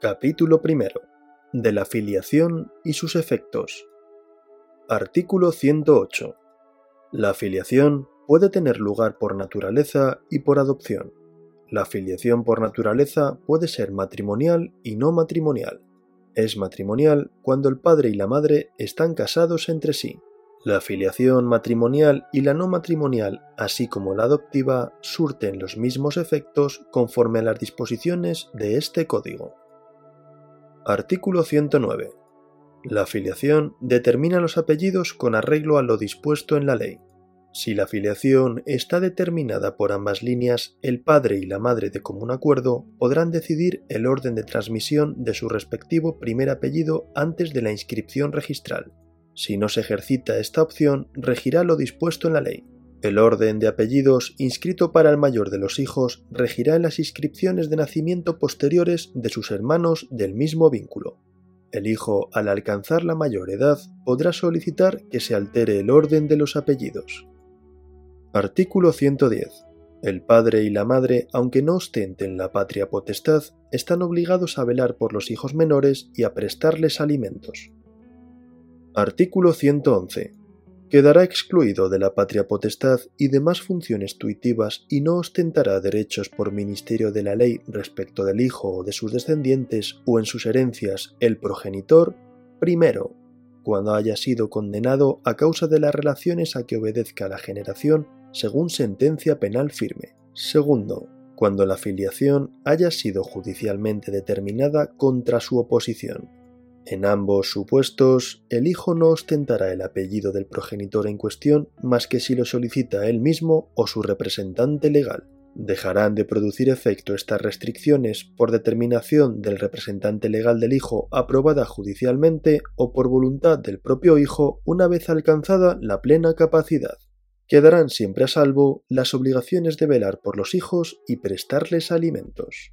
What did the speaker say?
Capítulo primero. De la filiación y sus efectos. Artículo 108. La filiación puede tener lugar por naturaleza y por adopción. La filiación por naturaleza puede ser matrimonial y no matrimonial. Es matrimonial cuando el padre y la madre están casados entre sí. La filiación matrimonial y la no matrimonial, así como la adoptiva, surten los mismos efectos conforme a las disposiciones de este código. Artículo 109. La filiación determina los apellidos con arreglo a lo dispuesto en la ley. Si la filiación está determinada por ambas líneas, el padre y la madre de común acuerdo podrán decidir el orden de transmisión de su respectivo primer apellido antes de la inscripción registral. Si no se ejercita esta opción, regirá lo dispuesto en la ley. El orden de apellidos inscrito para el mayor de los hijos regirá en las inscripciones de nacimiento posteriores de sus hermanos del mismo vínculo. El hijo, al alcanzar la mayor edad, podrá solicitar que se altere el orden de los apellidos. Artículo 110. El padre y la madre, aunque no ostenten la patria potestad, están obligados a velar por los hijos menores y a prestarles alimentos. Artículo 111. Quedará excluido de la patria potestad y demás funciones tuitivas y no ostentará derechos por ministerio de la ley respecto del hijo o de sus descendientes o en sus herencias el progenitor, primero, cuando haya sido condenado a causa de las relaciones a que obedezca la generación según sentencia penal firme. Segundo, cuando la filiación haya sido judicialmente determinada contra su oposición. En ambos supuestos, el hijo no ostentará el apellido del progenitor en cuestión más que si lo solicita él mismo o su representante legal. Dejarán de producir efecto estas restricciones por determinación del representante legal del hijo aprobada judicialmente o por voluntad del propio hijo una vez alcanzada la plena capacidad. Quedarán siempre a salvo las obligaciones de velar por los hijos y prestarles alimentos.